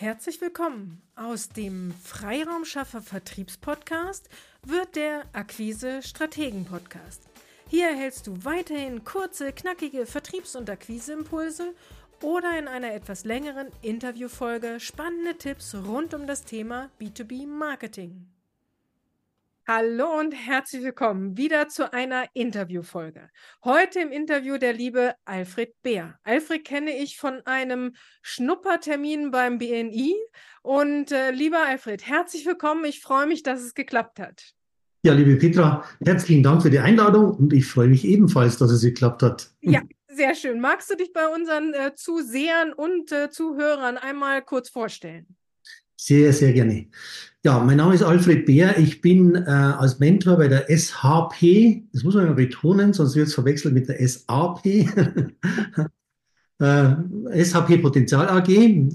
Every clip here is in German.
Herzlich willkommen. Aus dem Freiraumschaffer Vertriebspodcast wird der Akquise Strategen Podcast. Hier erhältst du weiterhin kurze, knackige Vertriebs- und Akquiseimpulse oder in einer etwas längeren Interviewfolge spannende Tipps rund um das Thema B2B Marketing. Hallo und herzlich willkommen wieder zu einer Interviewfolge. Heute im Interview der liebe Alfred Beer. Alfred kenne ich von einem Schnuppertermin beim BNI. Und äh, lieber Alfred, herzlich willkommen. Ich freue mich, dass es geklappt hat. Ja, liebe Petra, herzlichen Dank für die Einladung und ich freue mich ebenfalls, dass es geklappt hat. Ja, sehr schön. Magst du dich bei unseren äh, Zusehern und äh, Zuhörern einmal kurz vorstellen? Sehr, sehr gerne. Ja, mein Name ist Alfred Beer. Ich bin äh, als Mentor bei der SHP, das muss man immer betonen, sonst wird es verwechselt mit der SAP. äh, SHP Potenzial AG, äh,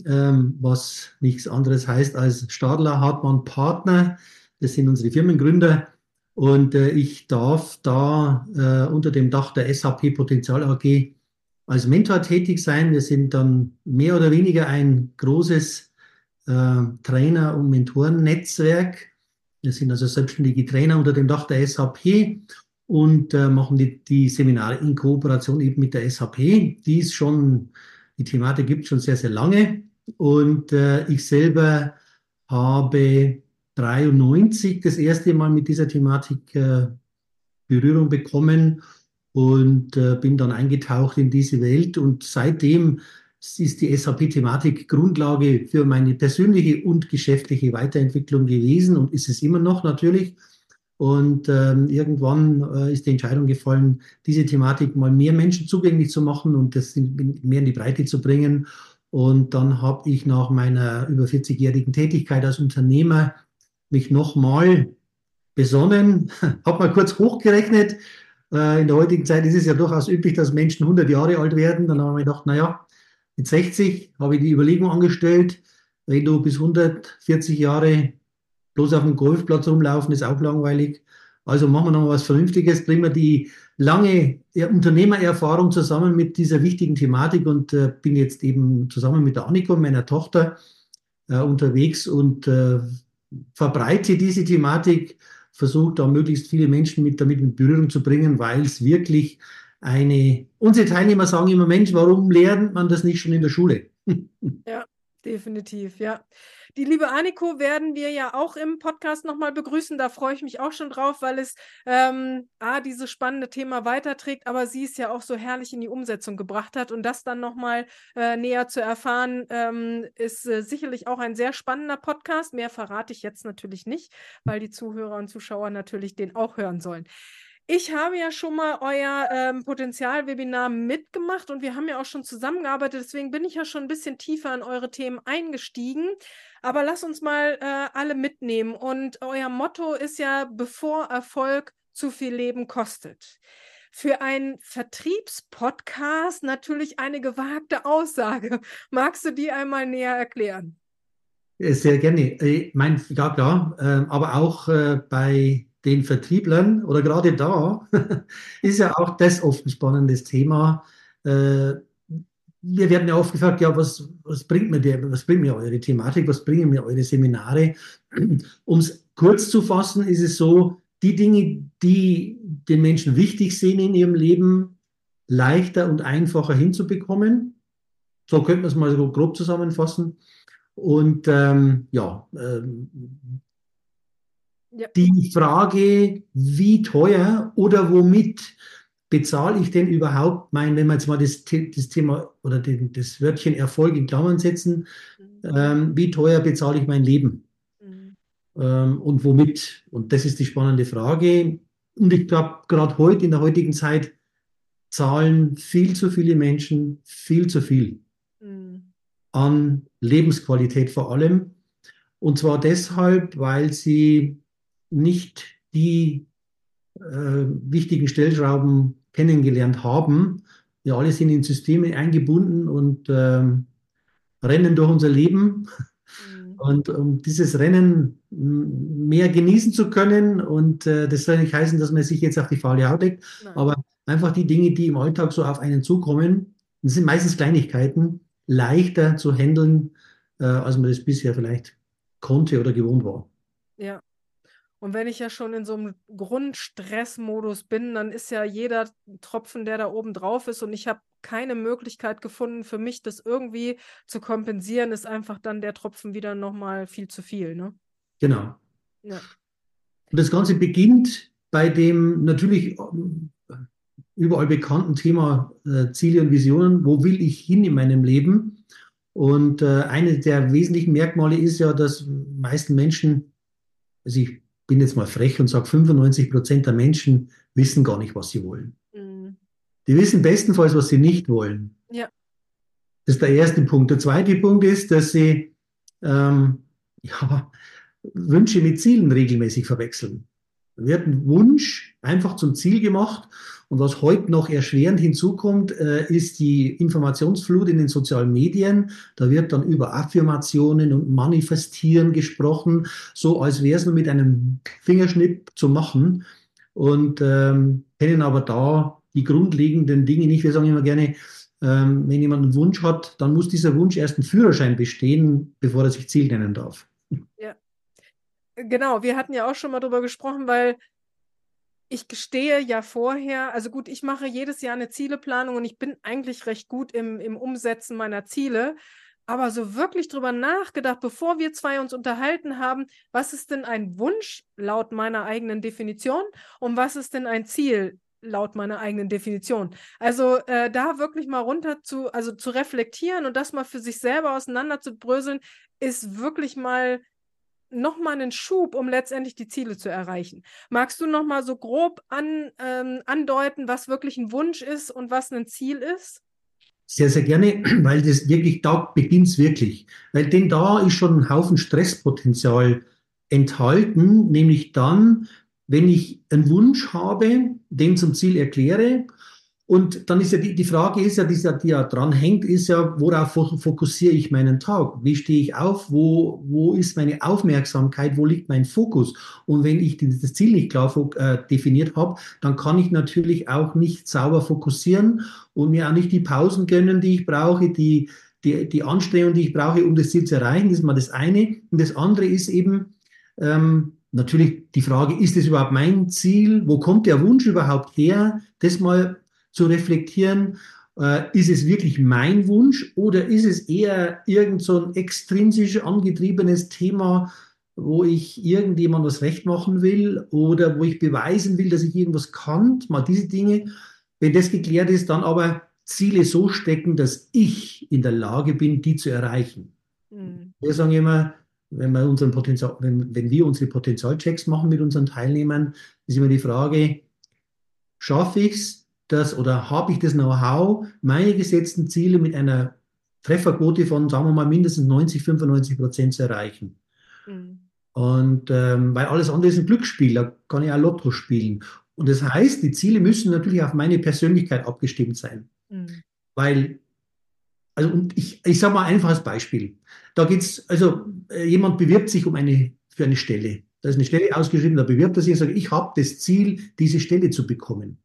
was nichts anderes heißt als Stadler Hartmann Partner. Das sind unsere Firmengründer. Und äh, ich darf da äh, unter dem Dach der SAP Potenzial AG als Mentor tätig sein. Wir sind dann mehr oder weniger ein großes äh, Trainer- und Mentorennetzwerk. Wir sind also selbstständige Trainer unter dem Dach der SAP und äh, machen die, die, Seminare in Kooperation eben mit der SAP. Die ist schon, die Thematik gibt es schon sehr, sehr lange. Und äh, ich selber habe 93 das erste Mal mit dieser Thematik äh, Berührung bekommen und äh, bin dann eingetaucht in diese Welt und seitdem ist die SAP-Thematik Grundlage für meine persönliche und geschäftliche Weiterentwicklung gewesen und ist es immer noch natürlich. Und ähm, irgendwann äh, ist die Entscheidung gefallen, diese Thematik mal mehr Menschen zugänglich zu machen und das in, mehr in die Breite zu bringen. Und dann habe ich nach meiner über 40-jährigen Tätigkeit als Unternehmer mich nochmal besonnen, habe mal kurz hochgerechnet. Äh, in der heutigen Zeit ist es ja durchaus üblich, dass Menschen 100 Jahre alt werden. Dann haben wir gedacht, naja, mit 60 habe ich die Überlegung angestellt, wenn du bis 140 Jahre bloß auf dem Golfplatz rumlaufen, ist auch langweilig. Also machen wir noch was Vernünftiges, bringen wir die lange Unternehmererfahrung zusammen mit dieser wichtigen Thematik und äh, bin jetzt eben zusammen mit der Annika, meiner Tochter, äh, unterwegs und äh, verbreite diese Thematik, versuche da möglichst viele Menschen mit damit in Berührung zu bringen, weil es wirklich eine, unsere Teilnehmer sagen immer, Mensch, warum lernt man das nicht schon in der Schule? ja, definitiv, ja. Die liebe Anniko werden wir ja auch im Podcast nochmal begrüßen. Da freue ich mich auch schon drauf, weil es ähm, A, dieses spannende Thema weiterträgt, aber sie es ja auch so herrlich in die Umsetzung gebracht hat. Und das dann nochmal äh, näher zu erfahren, ähm, ist äh, sicherlich auch ein sehr spannender Podcast. Mehr verrate ich jetzt natürlich nicht, weil die Zuhörer und Zuschauer natürlich den auch hören sollen. Ich habe ja schon mal euer ähm, Potenzialwebinar mitgemacht und wir haben ja auch schon zusammengearbeitet. Deswegen bin ich ja schon ein bisschen tiefer in eure Themen eingestiegen. Aber lasst uns mal äh, alle mitnehmen. Und euer Motto ist ja, bevor Erfolg zu viel Leben kostet. Für einen Vertriebspodcast natürlich eine gewagte Aussage. Magst du die einmal näher erklären? Sehr gerne. Ich mein, ja, klar, äh, aber auch äh, bei den Vertrieblern oder gerade da ist ja auch das oft ein spannendes Thema. Äh, wir werden ja oft gefragt, ja, was, was bringt mir der, was bringt mir eure Thematik, was bringen mir eure Seminare? Um es kurz zu fassen, ist es so, die Dinge, die den Menschen wichtig sind in ihrem Leben, leichter und einfacher hinzubekommen. So könnte man es mal so grob zusammenfassen. Und ähm, ja, ähm, ja. Die Frage, wie teuer oder womit bezahle ich denn überhaupt mein, wenn wir jetzt mal das, das Thema oder den, das Wörtchen Erfolg in Klammern setzen, mhm. ähm, wie teuer bezahle ich mein Leben? Mhm. Ähm, und womit? Und das ist die spannende Frage. Und ich glaube, gerade heute, in der heutigen Zeit, zahlen viel zu viele Menschen viel zu viel mhm. an Lebensqualität vor allem. Und zwar deshalb, weil sie nicht die äh, wichtigen Stellschrauben kennengelernt haben. Wir alle sind in Systeme eingebunden und äh, rennen durch unser Leben. Mhm. Und um dieses Rennen mehr genießen zu können, und äh, das soll nicht heißen, dass man sich jetzt auf die faule Haut legt, Nein. aber einfach die Dinge, die im Alltag so auf einen zukommen, das sind meistens Kleinigkeiten, leichter zu handeln, äh, als man das bisher vielleicht konnte oder gewohnt war. Ja. Und wenn ich ja schon in so einem Grundstressmodus bin, dann ist ja jeder Tropfen, der da oben drauf ist und ich habe keine Möglichkeit gefunden, für mich das irgendwie zu kompensieren, ist einfach dann der Tropfen wieder nochmal viel zu viel. Ne? Genau. Ja. Und das Ganze beginnt bei dem natürlich äh, überall bekannten Thema äh, Ziele und Visionen. Wo will ich hin in meinem Leben? Und äh, eine der wesentlichen Merkmale ist ja, dass meisten Menschen, also ich bin jetzt mal frech und sage, 95 Prozent der Menschen wissen gar nicht, was sie wollen. Mhm. Die wissen bestenfalls, was sie nicht wollen. Ja. Das ist der erste Punkt. Der zweite Punkt ist, dass sie ähm, ja, Wünsche mit Zielen regelmäßig verwechseln. Da wird ein Wunsch einfach zum Ziel gemacht. Und was heute noch erschwerend hinzukommt, äh, ist die Informationsflut in den sozialen Medien. Da wird dann über Affirmationen und Manifestieren gesprochen, so als wäre es nur mit einem Fingerschnipp zu machen. Und ähm, kennen aber da die grundlegenden Dinge nicht. Wir sagen immer gerne, ähm, wenn jemand einen Wunsch hat, dann muss dieser Wunsch erst einen Führerschein bestehen, bevor er sich Ziel nennen darf. Ja. Genau, wir hatten ja auch schon mal darüber gesprochen, weil ich gestehe ja vorher, also gut, ich mache jedes Jahr eine Zieleplanung und ich bin eigentlich recht gut im, im Umsetzen meiner Ziele. Aber so wirklich drüber nachgedacht, bevor wir zwei uns unterhalten haben, was ist denn ein Wunsch laut meiner eigenen Definition und was ist denn ein Ziel laut meiner eigenen Definition. Also äh, da wirklich mal runter zu, also zu reflektieren und das mal für sich selber auseinander zu bröseln, ist wirklich mal nochmal einen Schub, um letztendlich die Ziele zu erreichen. Magst du nochmal so grob an, ähm, andeuten, was wirklich ein Wunsch ist und was ein Ziel ist? Sehr, sehr gerne, weil das wirklich, da beginnt es wirklich. Weil denn da ist schon ein Haufen Stresspotenzial enthalten, nämlich dann, wenn ich einen Wunsch habe, den zum Ziel erkläre und dann ist ja die, die Frage ist ja, die, die ja dran hängt, ist ja, worauf fokussiere ich meinen Tag? Wie stehe ich auf? Wo, wo ist meine Aufmerksamkeit? Wo liegt mein Fokus? Und wenn ich das Ziel nicht klar äh, definiert habe, dann kann ich natürlich auch nicht sauber fokussieren und mir auch nicht die Pausen gönnen, die ich brauche, die, die, die Anstrengung, die ich brauche, um das Ziel zu erreichen. Das ist mal das eine. Und das andere ist eben, ähm, natürlich die Frage, ist das überhaupt mein Ziel? Wo kommt der Wunsch überhaupt her? Das mal zu reflektieren, äh, ist es wirklich mein Wunsch oder ist es eher irgend so ein extrinsisch angetriebenes Thema, wo ich irgendjemand was recht machen will oder wo ich beweisen will, dass ich irgendwas kann, mal diese Dinge. Wenn das geklärt ist, dann aber Ziele so stecken, dass ich in der Lage bin, die zu erreichen. Mhm. Wir sagen immer, wenn wir, unseren Potenzial, wenn, wenn wir unsere Potenzialchecks machen mit unseren Teilnehmern, ist immer die Frage, schaffe ich es, das oder habe ich das Know-how, meine gesetzten Ziele mit einer Trefferquote von, sagen wir mal, mindestens 90, 95 Prozent zu erreichen. Mhm. Und ähm, weil alles andere ist ein Glücksspiel, da kann ich auch Lotto spielen. Und das heißt, die Ziele müssen natürlich auf meine Persönlichkeit abgestimmt sein. Mhm. Weil, also und ich, ich sage mal ein einfaches Beispiel. Da geht's, also äh, jemand bewirbt sich um eine, für eine Stelle. Da ist eine Stelle ausgeschrieben, da bewirbt er sich und sagt, ich habe das Ziel, diese Stelle zu bekommen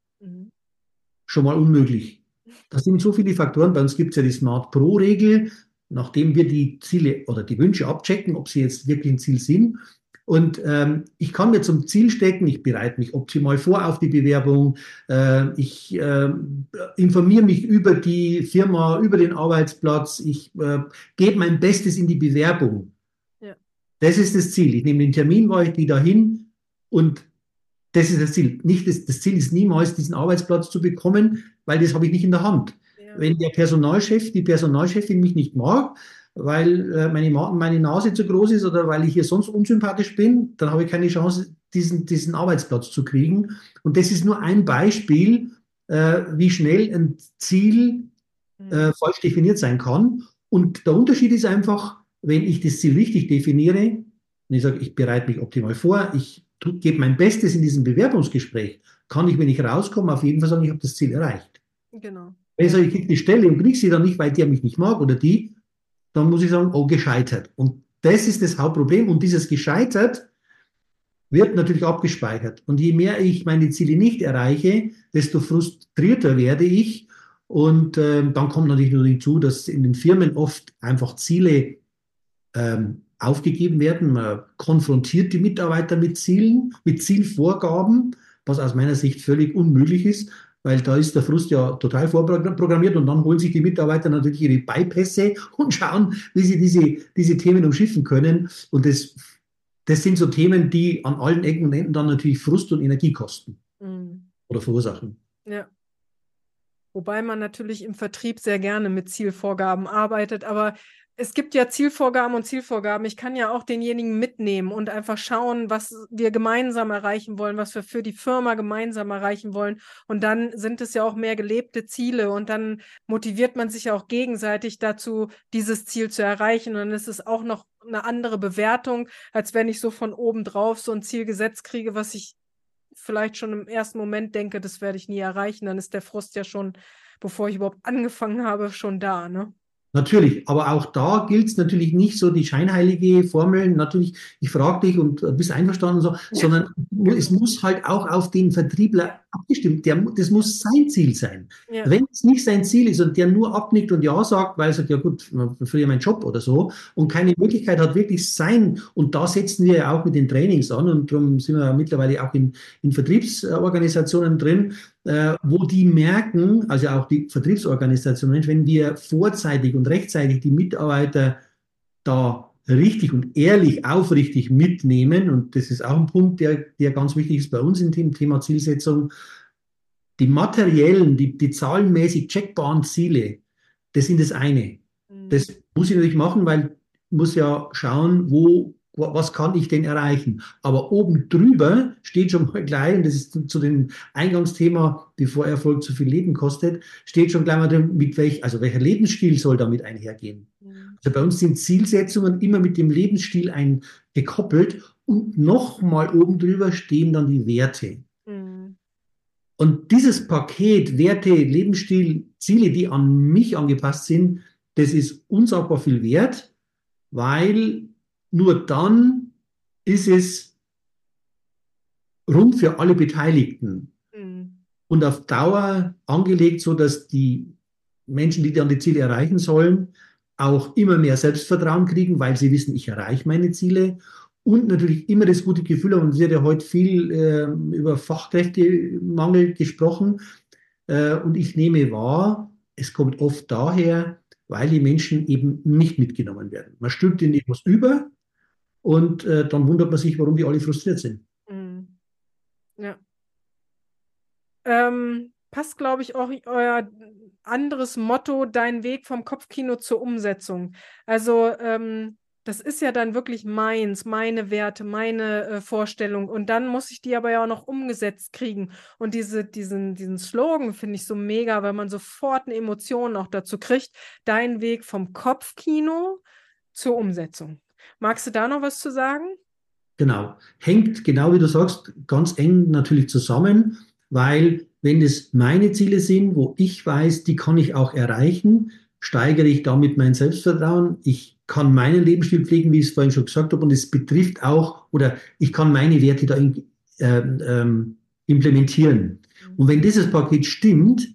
schon mal unmöglich. Das sind so viele Faktoren. Bei uns gibt es ja die Smart Pro-Regel, nachdem wir die Ziele oder die Wünsche abchecken, ob sie jetzt wirklich ein Ziel sind. Und ähm, ich kann mir zum Ziel stecken, ich bereite mich optimal vor auf die Bewerbung, äh, ich äh, informiere mich über die Firma, über den Arbeitsplatz, ich äh, gebe mein Bestes in die Bewerbung. Ja. Das ist das Ziel. Ich nehme den Termin, war ich die dahin und das ist das Ziel. Nicht das, das, Ziel ist niemals, diesen Arbeitsplatz zu bekommen, weil das habe ich nicht in der Hand. Ja. Wenn der Personalchef, die Personalchefin mich nicht mag, weil äh, meine, meine Nase zu groß ist oder weil ich hier sonst unsympathisch bin, dann habe ich keine Chance, diesen, diesen Arbeitsplatz zu kriegen. Und das ist nur ein Beispiel, äh, wie schnell ein Ziel mhm. äh, falsch definiert sein kann. Und der Unterschied ist einfach, wenn ich das Ziel richtig definiere, und ich sage, ich bereite mich optimal vor, ich gebe mein Bestes in diesem Bewerbungsgespräch, kann ich, wenn ich rauskomme, auf jeden Fall sagen, ich habe das Ziel erreicht. Genau. Wenn ich sage, ich kriege die Stelle und kriege sie dann nicht, weil der mich nicht mag oder die, dann muss ich sagen, oh, gescheitert. Und das ist das Hauptproblem. Und dieses gescheitert wird natürlich abgespeichert. Und je mehr ich meine Ziele nicht erreiche, desto frustrierter werde ich. Und äh, dann kommt natürlich nur hinzu, dass in den Firmen oft einfach Ziele ähm, aufgegeben werden. Man konfrontiert die Mitarbeiter mit Zielen, mit Zielvorgaben, was aus meiner Sicht völlig unmöglich ist, weil da ist der Frust ja total vorprogrammiert und dann holen sich die Mitarbeiter natürlich ihre Bypässe und schauen, wie sie diese, diese Themen umschiffen können. Und das, das sind so Themen, die an allen Ecken und Enden dann natürlich Frust und Energie kosten mhm. oder verursachen. Ja. Wobei man natürlich im Vertrieb sehr gerne mit Zielvorgaben arbeitet, aber es gibt ja Zielvorgaben und Zielvorgaben. Ich kann ja auch denjenigen mitnehmen und einfach schauen, was wir gemeinsam erreichen wollen, was wir für die Firma gemeinsam erreichen wollen. Und dann sind es ja auch mehr gelebte Ziele und dann motiviert man sich auch gegenseitig dazu, dieses Ziel zu erreichen. Und dann ist es auch noch eine andere Bewertung, als wenn ich so von oben drauf so ein Ziel gesetzt kriege, was ich vielleicht schon im ersten Moment denke, das werde ich nie erreichen. Dann ist der Frust ja schon, bevor ich überhaupt angefangen habe, schon da. Ne? Natürlich, aber auch da gilt es natürlich nicht so die scheinheilige Formel, natürlich, ich frage dich und bist einverstanden, so, ja. sondern es muss halt auch auf den Vertriebler abgestimmt. Der, das muss sein Ziel sein. Ja. Wenn es nicht sein Ziel ist und der nur abnickt und Ja sagt, weil er sagt, ja gut, verliere meinen Job oder so und keine Möglichkeit hat, wirklich sein, und da setzen wir ja auch mit den Trainings an und darum sind wir mittlerweile auch in, in Vertriebsorganisationen drin, äh, wo die merken, also auch die Vertriebsorganisationen, wenn wir vorzeitig und rechtzeitig die Mitarbeiter da richtig und ehrlich, aufrichtig mitnehmen. Und das ist auch ein Punkt, der, der ganz wichtig ist bei uns im Thema Zielsetzung. Die materiellen, die, die zahlenmäßig checkbaren Ziele, das sind das eine. Mhm. Das muss ich natürlich machen, weil ich muss ja schauen, wo was kann ich denn erreichen? Aber oben drüber steht schon mal gleich, und das ist zu dem Eingangsthema, bevor Erfolg zu viel Leben kostet, steht schon gleich mal drin, mit welch, also welcher Lebensstil soll damit einhergehen? Mhm. Also bei uns sind Zielsetzungen immer mit dem Lebensstil ein, gekoppelt und nochmal oben drüber stehen dann die Werte. Mhm. Und dieses Paket Werte, Lebensstil, Ziele, die an mich angepasst sind, das ist unsagbar viel wert, weil nur dann ist es rund für alle Beteiligten mhm. und auf Dauer angelegt, so dass die Menschen, die dann die Ziele erreichen sollen, auch immer mehr Selbstvertrauen kriegen, weil sie wissen, ich erreiche meine Ziele und natürlich immer das gute Gefühl haben. Und es wird ja heute viel äh, über Fachkräftemangel gesprochen. Äh, und ich nehme wahr, es kommt oft daher, weil die Menschen eben nicht mitgenommen werden. Man stülpt ihnen etwas über und äh, dann wundert man sich, warum die alle frustriert sind. Mhm. Ja. Ähm, passt, glaube ich, auch euer anderes Motto, dein Weg vom Kopfkino zur Umsetzung. Also ähm, das ist ja dann wirklich meins, meine Werte, meine äh, Vorstellung. Und dann muss ich die aber ja auch noch umgesetzt kriegen. Und diese, diesen, diesen Slogan finde ich so mega, weil man sofort eine Emotion auch dazu kriegt. Dein Weg vom Kopfkino zur Umsetzung. Magst du da noch was zu sagen? Genau. Hängt, genau wie du sagst, ganz eng natürlich zusammen, weil wenn es meine Ziele sind, wo ich weiß, die kann ich auch erreichen, steigere ich damit mein Selbstvertrauen. Ich kann meinen Lebensstil pflegen, wie ich es vorhin schon gesagt habe, und es betrifft auch, oder ich kann meine Werte da in, äh, ähm, implementieren. Und wenn dieses Paket stimmt,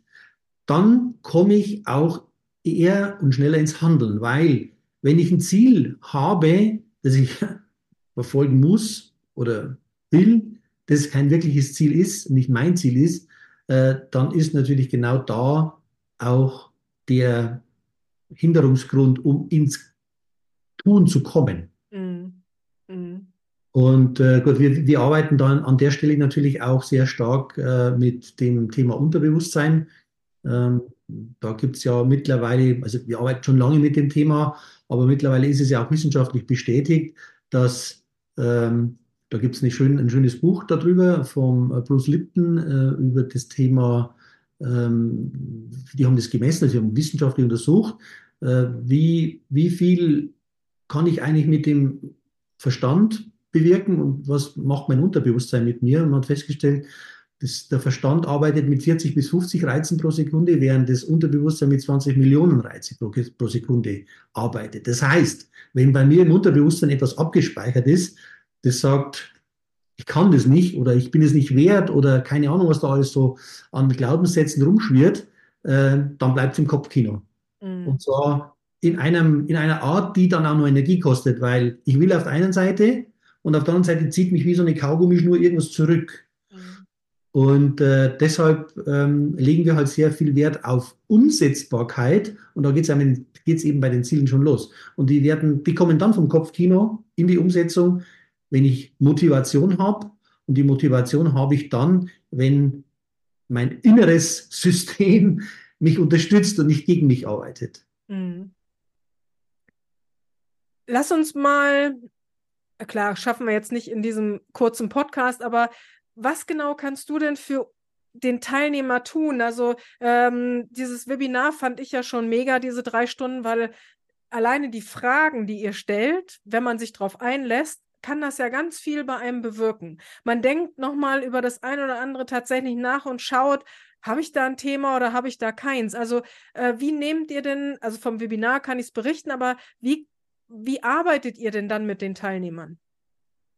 dann komme ich auch eher und schneller ins Handeln, weil wenn ich ein Ziel habe, das ich verfolgen muss oder will, das kein wirkliches Ziel ist, nicht mein Ziel ist, äh, dann ist natürlich genau da auch der Hinderungsgrund, um ins Tun zu kommen. Mhm. Mhm. Und äh, gut, wir, wir arbeiten dann an der Stelle natürlich auch sehr stark äh, mit dem Thema Unterbewusstsein. Ähm, da gibt es ja mittlerweile, also wir arbeiten schon lange mit dem Thema, aber mittlerweile ist es ja auch wissenschaftlich bestätigt, dass ähm, da gibt es schön, ein schönes Buch darüber vom äh, Bruce Lipton äh, über das Thema, ähm, die haben das gemessen, also haben wissenschaftlich untersucht, äh, wie, wie viel kann ich eigentlich mit dem Verstand bewirken und was macht mein Unterbewusstsein mit mir? Und man hat festgestellt, das, der Verstand arbeitet mit 40 bis 50 Reizen pro Sekunde, während das Unterbewusstsein mit 20 Millionen Reize pro, pro Sekunde arbeitet. Das heißt, wenn bei mir im Unterbewusstsein etwas abgespeichert ist, das sagt, ich kann das nicht oder ich bin es nicht wert oder keine Ahnung, was da alles so an Glaubenssätzen rumschwirrt, äh, dann bleibt es im Kopfkino. Mhm. Und zwar in, einem, in einer Art, die dann auch noch Energie kostet, weil ich will auf der einen Seite und auf der anderen Seite zieht mich wie so eine Kaugummischnur irgendwas zurück. Und äh, deshalb ähm, legen wir halt sehr viel Wert auf Umsetzbarkeit und da geht es eben bei den Zielen schon los. Und die werden, die kommen dann vom Kopfkino in die Umsetzung, wenn ich Motivation habe. Und die Motivation habe ich dann, wenn mein inneres System mich unterstützt und nicht gegen mich arbeitet. Mhm. Lass uns mal, klar, schaffen wir jetzt nicht in diesem kurzen Podcast, aber was genau kannst du denn für den Teilnehmer tun? Also ähm, dieses Webinar fand ich ja schon mega, diese drei Stunden, weil alleine die Fragen, die ihr stellt, wenn man sich darauf einlässt, kann das ja ganz viel bei einem bewirken. Man denkt nochmal über das eine oder andere tatsächlich nach und schaut, habe ich da ein Thema oder habe ich da keins? Also äh, wie nehmt ihr denn, also vom Webinar kann ich es berichten, aber wie, wie arbeitet ihr denn dann mit den Teilnehmern?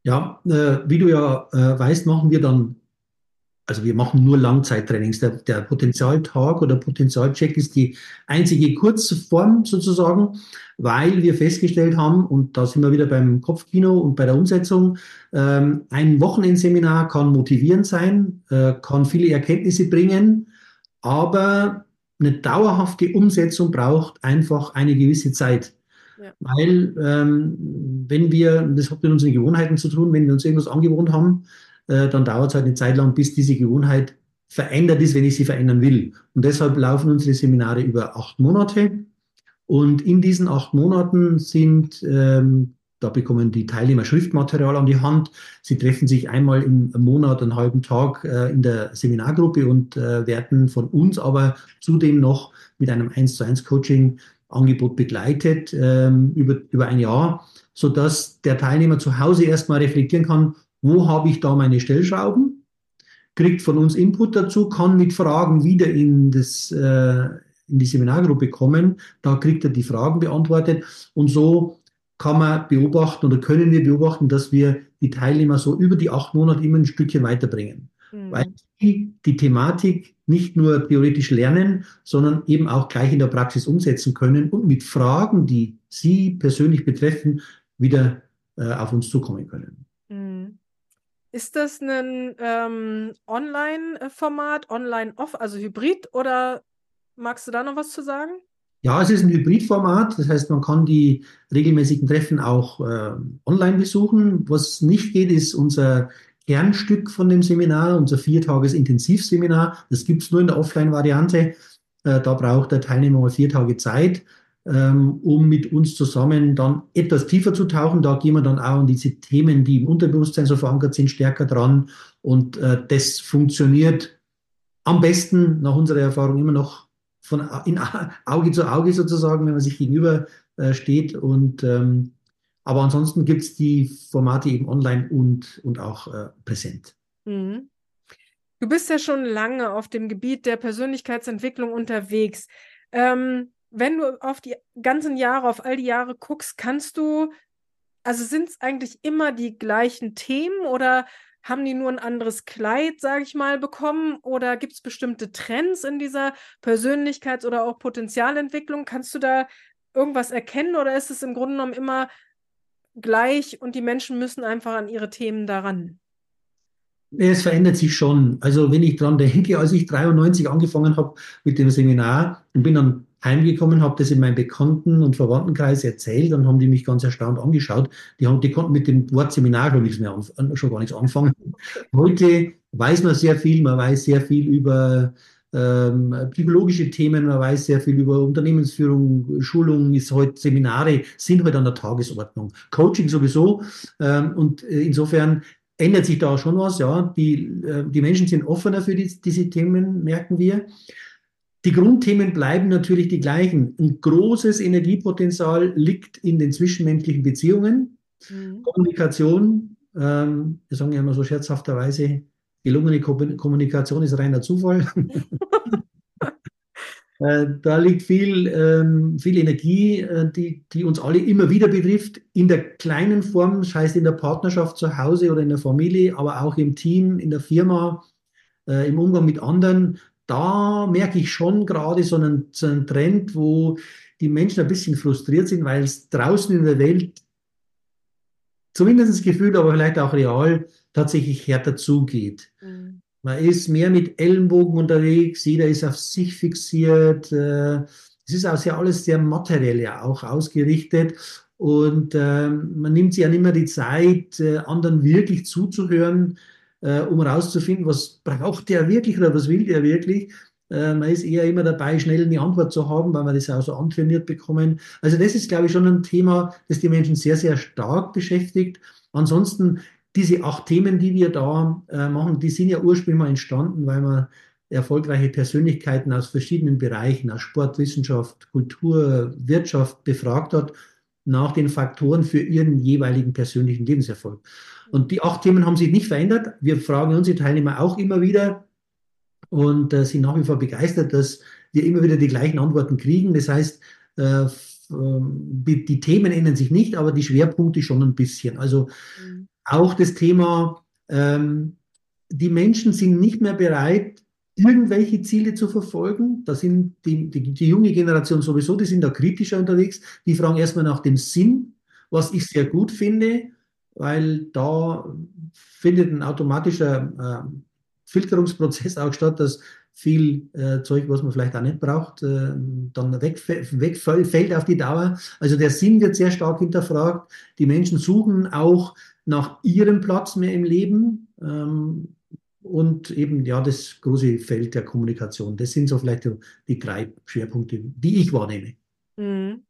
Ja, äh, wie du ja äh, weißt, machen wir dann also wir machen nur Langzeittrainings. Der, der Potenzialtag oder Potenzialcheck ist die einzige Kurzform sozusagen, weil wir festgestellt haben, und da sind wir wieder beim Kopfkino und bei der Umsetzung, ähm, ein Wochenendseminar kann motivierend sein, äh, kann viele Erkenntnisse bringen, aber eine dauerhafte Umsetzung braucht einfach eine gewisse Zeit. Ja. Weil ähm, wenn wir, das hat mit unseren Gewohnheiten zu tun, wenn wir uns irgendwas angewohnt haben, äh, dann dauert es halt eine Zeit lang, bis diese Gewohnheit verändert ist, wenn ich sie verändern will. Und deshalb laufen unsere Seminare über acht Monate. Und in diesen acht Monaten sind, ähm, da bekommen die Teilnehmer Schriftmaterial an die Hand. Sie treffen sich einmal im Monat, einen halben Tag äh, in der Seminargruppe und äh, werden von uns aber zudem noch mit einem 1 zu 1 Coaching Angebot begleitet ähm, über, über ein Jahr, sodass der Teilnehmer zu Hause erstmal reflektieren kann, wo habe ich da meine Stellschrauben, kriegt von uns Input dazu, kann mit Fragen wieder in, das, äh, in die Seminargruppe kommen, da kriegt er die Fragen beantwortet und so kann man beobachten oder können wir beobachten, dass wir die Teilnehmer so über die acht Monate immer ein Stückchen weiterbringen. Mhm. Weil sie die Thematik nicht nur theoretisch lernen, sondern eben auch gleich in der Praxis umsetzen können und mit Fragen, die sie persönlich betreffen, wieder äh, auf uns zukommen können. Ist das ein ähm, Online-Format, Online-Off, also Hybrid oder magst du da noch was zu sagen? Ja, es ist ein Hybridformat, das heißt, man kann die regelmäßigen Treffen auch äh, online besuchen. Was nicht geht, ist unser Kernstück von dem Seminar, unser Viertages-Intensivseminar. Das gibt es nur in der Offline-Variante. Äh, da braucht der Teilnehmer mal vier Tage Zeit ähm, um mit uns zusammen dann etwas tiefer zu tauchen. Da gehen wir dann auch an diese Themen, die im Unterbewusstsein so verankert sind, stärker dran. Und äh, das funktioniert am besten nach unserer Erfahrung immer noch von in Auge zu Auge sozusagen, wenn man sich gegenüber äh, steht. Und ähm, aber ansonsten gibt es die Formate eben online und, und auch äh, präsent. Mhm. Du bist ja schon lange auf dem Gebiet der Persönlichkeitsentwicklung unterwegs. Ähm, wenn du auf die ganzen Jahre, auf all die Jahre guckst, kannst du, also sind es eigentlich immer die gleichen Themen oder haben die nur ein anderes Kleid, sage ich mal, bekommen? Oder gibt es bestimmte Trends in dieser Persönlichkeits- oder auch Potenzialentwicklung? Kannst du da irgendwas erkennen oder ist es im Grunde genommen immer gleich und die Menschen müssen einfach an ihre Themen daran? Es verändert sich schon. Also wenn ich dran denke, als ich 93 angefangen habe mit dem Seminar und bin dann heimgekommen, habe das in meinem Bekannten- und Verwandtenkreis erzählt, dann haben die mich ganz erstaunt angeschaut. Die, haben, die konnten mit dem Wort Seminar schon, nichts mehr schon gar nichts anfangen. Heute weiß man sehr viel, man weiß sehr viel über ähm, psychologische Themen, man weiß sehr viel über Unternehmensführung, Schulung, ist heute Seminare sind heute an der Tagesordnung. Coaching sowieso. Ähm, und äh, insofern ändert sich da schon was, ja. Die, äh, die Menschen sind offener für die, diese Themen, merken wir. Die Grundthemen bleiben natürlich die gleichen. Ein großes Energiepotenzial liegt in den zwischenmenschlichen Beziehungen. Mhm. Kommunikation, ähm, wir sagen ja immer so scherzhafterweise, gelungene Ko Kommunikation ist reiner Zufall. äh, da liegt viel, ähm, viel Energie, äh, die, die uns alle immer wieder betrifft, in der kleinen Form, das heißt in der Partnerschaft zu Hause oder in der Familie, aber auch im Team, in der Firma, äh, im Umgang mit anderen da merke ich schon gerade so einen, so einen Trend, wo die die Menschen ein bisschen frustriert sind, weil es draußen in der Welt zumindest das Gefühl, aber vielleicht auch real tatsächlich härter zugeht. Mhm. Man ist mehr mit Ellenbogen unterwegs, jeder ist auf sich fixiert. Äh, es ist auch sehr alles sehr materiell ja auch ausgerichtet und äh, man nimmt sich ja nicht mehr die Zeit, äh, anderen wirklich zuzuhören, äh, um herauszufinden, was braucht der wirklich oder was will der wirklich. Man ist eher immer dabei, schnell eine Antwort zu haben, weil man das auch so antrainiert bekommen. Also das ist, glaube ich, schon ein Thema, das die Menschen sehr, sehr stark beschäftigt. Ansonsten diese acht Themen, die wir da äh, machen, die sind ja ursprünglich mal entstanden, weil man erfolgreiche Persönlichkeiten aus verschiedenen Bereichen, aus Sport, Wissenschaft, Kultur, Wirtschaft befragt hat nach den Faktoren für ihren jeweiligen persönlichen Lebenserfolg. Und die acht Themen haben sich nicht verändert. Wir fragen unsere Teilnehmer auch immer wieder und äh, sind nach wie vor begeistert, dass wir immer wieder die gleichen Antworten kriegen. Das heißt, äh, ähm, die Themen ändern sich nicht, aber die Schwerpunkte schon ein bisschen. Also mhm. Auch das Thema, ähm, die Menschen sind nicht mehr bereit, irgendwelche Ziele zu verfolgen. Da sind die, die, die, junge Generation sowieso, die sind da kritischer unterwegs. Die fragen erstmal nach dem Sinn, was ich sehr gut finde, weil da findet ein automatischer äh, Filterungsprozess auch statt, dass viel äh, Zeug, was man vielleicht auch nicht braucht, äh, dann wegfällt weg, fällt auf die Dauer. Also der Sinn wird sehr stark hinterfragt. Die Menschen suchen auch nach ihrem Platz mehr im Leben. Ähm, und eben ja das große Feld der Kommunikation. Das sind so vielleicht die drei Schwerpunkte, die ich wahrnehme. Mhm.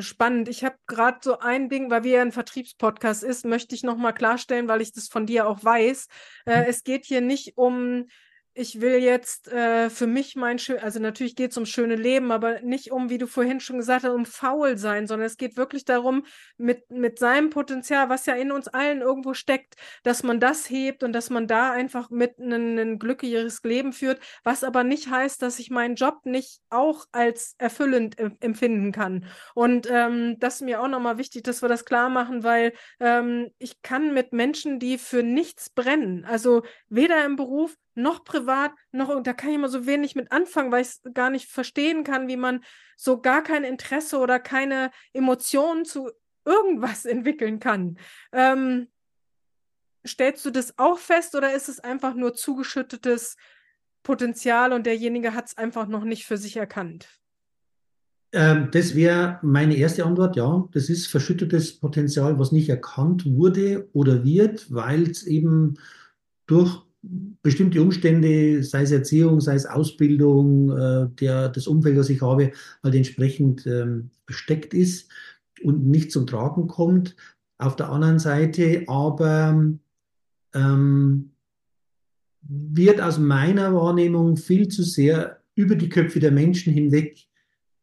Spannend. Ich habe gerade so ein Ding, weil wir ja ein Vertriebspodcast ist, möchte ich nochmal klarstellen, weil ich das von dir auch weiß. Äh, mhm. es geht hier nicht um ich will jetzt äh, für mich mein schön, also natürlich geht es um schöne Leben, aber nicht um, wie du vorhin schon gesagt hast, um faul sein, sondern es geht wirklich darum, mit, mit seinem Potenzial, was ja in uns allen irgendwo steckt, dass man das hebt und dass man da einfach mit ein, glücklicheres Leben führt, was aber nicht heißt, dass ich meinen Job nicht auch als erfüllend empfinden kann. Und ähm, das ist mir auch nochmal wichtig, dass wir das klar machen, weil ähm, ich kann mit Menschen, die für nichts brennen, also weder im Beruf noch privat, noch, da kann ich immer so wenig mit anfangen, weil ich es gar nicht verstehen kann, wie man so gar kein Interesse oder keine Emotionen zu irgendwas entwickeln kann. Ähm, stellst du das auch fest oder ist es einfach nur zugeschüttetes Potenzial und derjenige hat es einfach noch nicht für sich erkannt? Ähm, das wäre meine erste Antwort, ja. Das ist verschüttetes Potenzial, was nicht erkannt wurde oder wird, weil es eben durch bestimmte Umstände, sei es Erziehung, sei es Ausbildung, äh, der, das Umfeld, das ich habe, halt entsprechend ähm, besteckt ist und nicht zum Tragen kommt. Auf der anderen Seite aber ähm, wird aus meiner Wahrnehmung viel zu sehr über die Köpfe der Menschen hinweg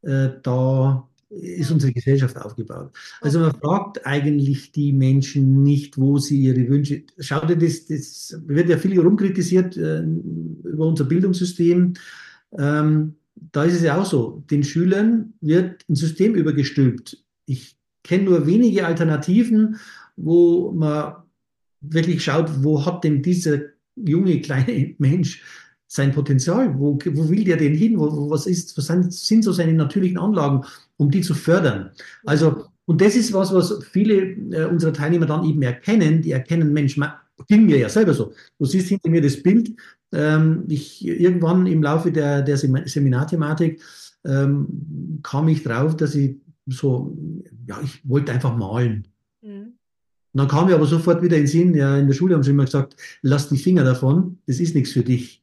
äh, da ist unsere Gesellschaft aufgebaut. Also man fragt eigentlich die Menschen nicht, wo sie ihre Wünsche. Schaut ihr, das, das wird ja viel rumkritisiert äh, über unser Bildungssystem. Ähm, da ist es ja auch so. Den Schülern wird ein System übergestülpt. Ich kenne nur wenige Alternativen, wo man wirklich schaut, wo hat denn dieser junge kleine Mensch sein Potenzial? Wo, wo will der denn hin? Wo, was, ist, was sind, sind so seine natürlichen Anlagen? um die zu fördern. Also, und das ist was, was viele äh, unserer Teilnehmer dann eben erkennen. Die erkennen, Mensch, ging mir ja selber so. Du siehst hinter mir das Bild. Ähm, ich, irgendwann im Laufe der, der Seminarthematik ähm, kam ich drauf, dass ich so, ja, ich wollte einfach malen. Mhm. Und dann kam ich aber sofort wieder in den Sinn, ja, in der Schule haben sie immer gesagt, lass die Finger davon, das ist nichts für dich.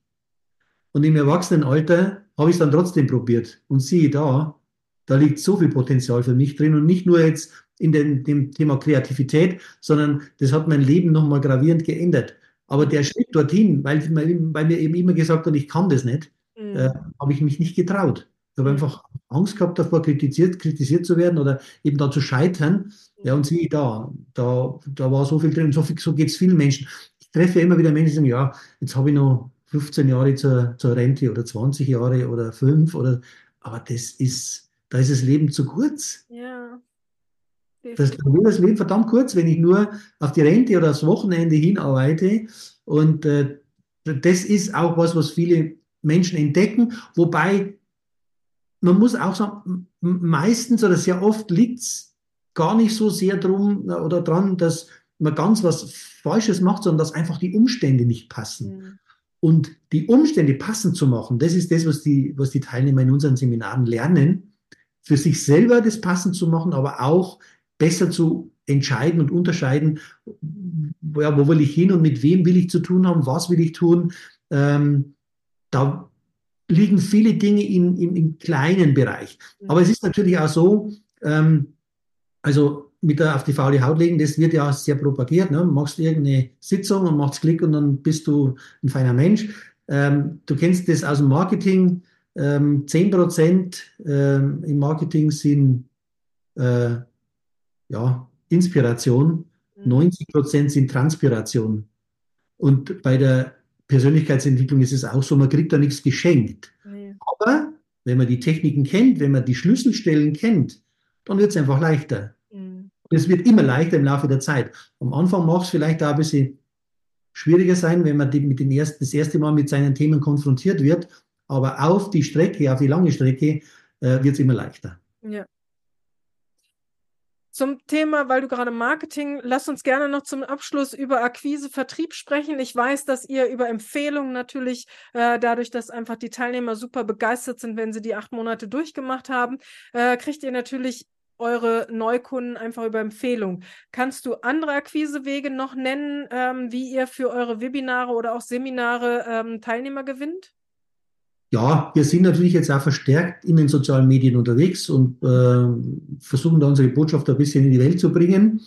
Und im Erwachsenenalter habe ich es dann trotzdem probiert. Und siehe da, da liegt so viel Potenzial für mich drin und nicht nur jetzt in den, dem Thema Kreativität, sondern das hat mein Leben nochmal gravierend geändert. Aber der Schritt dorthin, weil, weil mir eben immer gesagt hat, ich kann das nicht, mhm. äh, habe ich mich nicht getraut. Ich habe einfach Angst gehabt davor, kritisiert, kritisiert zu werden oder eben da zu scheitern. Mhm. Ja, und siehe da, da, da war so viel drin. So, so geht es vielen Menschen. Ich treffe immer wieder Menschen, die sagen, ja, jetzt habe ich noch 15 Jahre zur, zur Rente oder 20 Jahre oder 5 oder, aber das ist, da ist das Leben zu kurz. Ja. Das, das Leben verdammt kurz, wenn ich nur auf die Rente oder das Wochenende hinarbeite. Und äh, das ist auch was, was viele Menschen entdecken, wobei man muss auch sagen, meistens oder sehr oft liegt es gar nicht so sehr drum äh, oder dran, dass man ganz was Falsches macht, sondern dass einfach die Umstände nicht passen. Und die Umstände passend zu machen, das ist das, was die, was die Teilnehmer in unseren Seminaren lernen, für sich selber das passend zu machen, aber auch besser zu entscheiden und unterscheiden, ja, wo will ich hin und mit wem will ich zu tun haben, was will ich tun. Ähm, da liegen viele Dinge in, in, im kleinen Bereich. Mhm. Aber es ist natürlich auch so, ähm, also mit der auf die faule Haut legen, das wird ja sehr propagiert. Ne? Machst irgendeine Sitzung und machst Klick und dann bist du ein feiner Mensch. Ähm, du kennst das aus dem Marketing. Ähm, 10% ähm, im Marketing sind äh, ja, Inspiration, 90% mhm. sind Transpiration. Und bei der Persönlichkeitsentwicklung ist es auch so, man kriegt da nichts geschenkt. Nee. Aber wenn man die Techniken kennt, wenn man die Schlüsselstellen kennt, dann wird es einfach leichter. Es wird immer leichter im Laufe der Zeit. Am Anfang mag es vielleicht auch ein bisschen schwieriger sein, wenn man die, mit dem ersten, das erste Mal mit seinen Themen konfrontiert wird. Aber auf die Strecke, auf die lange Strecke, äh, wird es immer leichter. Ja. Zum Thema, weil du gerade Marketing, lass uns gerne noch zum Abschluss über Akquise, Vertrieb sprechen. Ich weiß, dass ihr über Empfehlungen natürlich, äh, dadurch, dass einfach die Teilnehmer super begeistert sind, wenn sie die acht Monate durchgemacht haben, äh, kriegt ihr natürlich eure Neukunden einfach über Empfehlung. Kannst du andere Akquisewege noch nennen, ähm, wie ihr für eure Webinare oder auch Seminare ähm, Teilnehmer gewinnt? Ja, wir sind natürlich jetzt auch verstärkt in den sozialen Medien unterwegs und äh, versuchen da unsere Botschaft ein bisschen in die Welt zu bringen.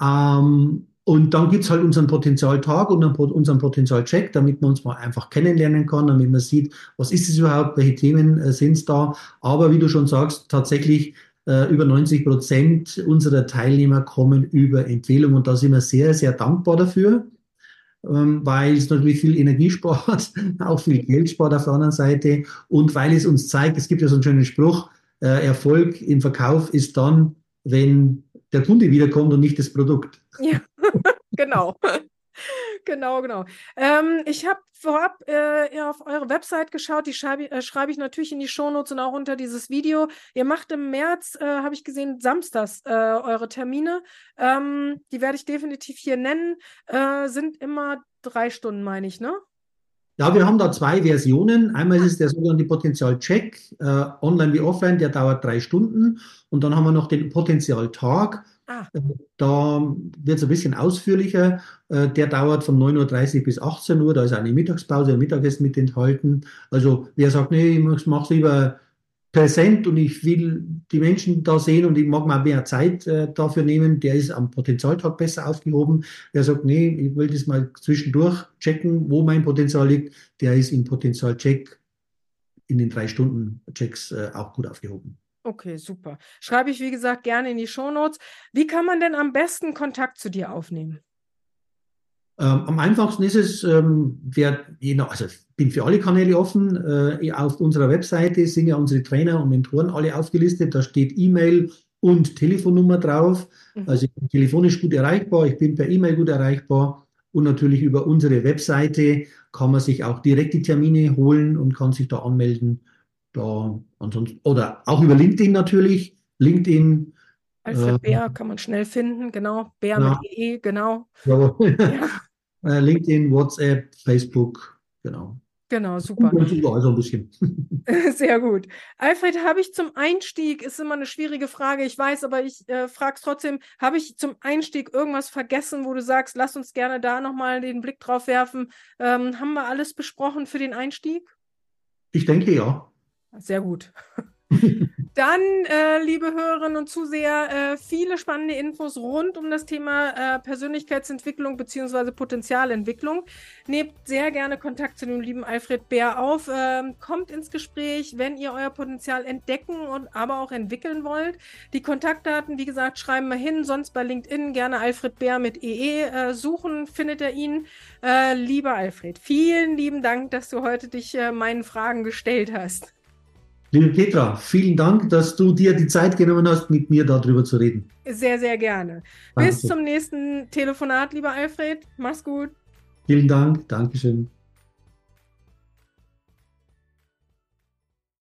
Ähm, und dann gibt's halt unseren Potenzialtag und unseren Potenzialcheck, damit man uns mal einfach kennenlernen kann, damit man sieht, was ist es überhaupt, welche Themen äh, sind's da. Aber wie du schon sagst, tatsächlich über 90 Prozent unserer Teilnehmer kommen über Empfehlung und da sind wir sehr, sehr dankbar dafür. Ähm, weil es natürlich viel Energie spart, auch viel Geld spart auf der anderen Seite und weil es uns zeigt, es gibt ja so einen schönen Spruch, äh, Erfolg im Verkauf ist dann, wenn der Kunde wiederkommt und nicht das Produkt. Ja, genau. genau, genau. Ähm, ich habe vorab äh, auf eure Website geschaut, die schreibe, äh, schreibe ich natürlich in die Shownotes und auch unter dieses Video. Ihr macht im März, äh, habe ich gesehen, samstags äh, eure Termine. Ähm, die werde ich definitiv hier nennen. Äh, sind immer drei Stunden, meine ich, ne? Ja, wir haben da zwei Versionen. Einmal ist es der sogenannte Potenzialcheck, äh, online wie offline, der dauert drei Stunden. Und dann haben wir noch den Potenzialtag. Ah. Da wird es ein bisschen ausführlicher. Äh, der dauert von 9.30 Uhr bis 18 Uhr. Da ist eine Mittagspause, ein Mittagessen mit enthalten. Also wer sagt, nee, ich mache lieber präsent und ich will die Menschen da sehen und ich mag mal mehr Zeit äh, dafür nehmen, der ist am Potenzialtag besser aufgehoben. Wer sagt, nee, ich will das mal zwischendurch checken, wo mein Potenzial liegt, der ist im Potenzialcheck in den drei Stunden Checks äh, auch gut aufgehoben. Okay, super. Schreibe ich, wie gesagt, gerne in die Shownotes. Wie kann man denn am besten Kontakt zu dir aufnehmen? Ähm, am einfachsten ist es, ähm, wer, also ich bin für alle Kanäle offen. Äh, auf unserer Webseite sind ja unsere Trainer und Mentoren alle aufgelistet. Da steht E-Mail und Telefonnummer drauf. Mhm. Also ich bin telefonisch gut erreichbar, ich bin per E-Mail gut erreichbar und natürlich über unsere Webseite kann man sich auch direkt die Termine holen und kann sich da anmelden. Da ansonsten, oder auch über LinkedIn natürlich. LinkedIn. Alfred äh, Bär kann man schnell finden, genau. Bär na, mit EE, genau. Ja. Äh, LinkedIn, WhatsApp, Facebook, genau. Genau, super. Also ein bisschen. Sehr gut. Alfred, habe ich zum Einstieg, ist immer eine schwierige Frage, ich weiß, aber ich äh, frage es trotzdem, habe ich zum Einstieg irgendwas vergessen, wo du sagst, lass uns gerne da nochmal den Blick drauf werfen? Ähm, haben wir alles besprochen für den Einstieg? Ich denke ja. Sehr gut. Dann, äh, liebe Hörerinnen und Zuseher, äh, viele spannende Infos rund um das Thema äh, Persönlichkeitsentwicklung bzw. Potenzialentwicklung. Nehmt sehr gerne Kontakt zu dem lieben Alfred Bär auf. Ähm, kommt ins Gespräch, wenn ihr euer Potenzial entdecken und aber auch entwickeln wollt. Die Kontaktdaten, wie gesagt, schreiben wir hin. Sonst bei LinkedIn gerne Alfred Bär mit EE äh, suchen, findet ihr ihn. Äh, lieber Alfred, vielen lieben Dank, dass du heute dich äh, meinen Fragen gestellt hast. Liebe Petra, vielen Dank, dass du dir die Zeit genommen hast, mit mir darüber zu reden. Sehr, sehr gerne. Danke. Bis zum nächsten Telefonat, lieber Alfred. Mach's gut. Vielen Dank. Dankeschön.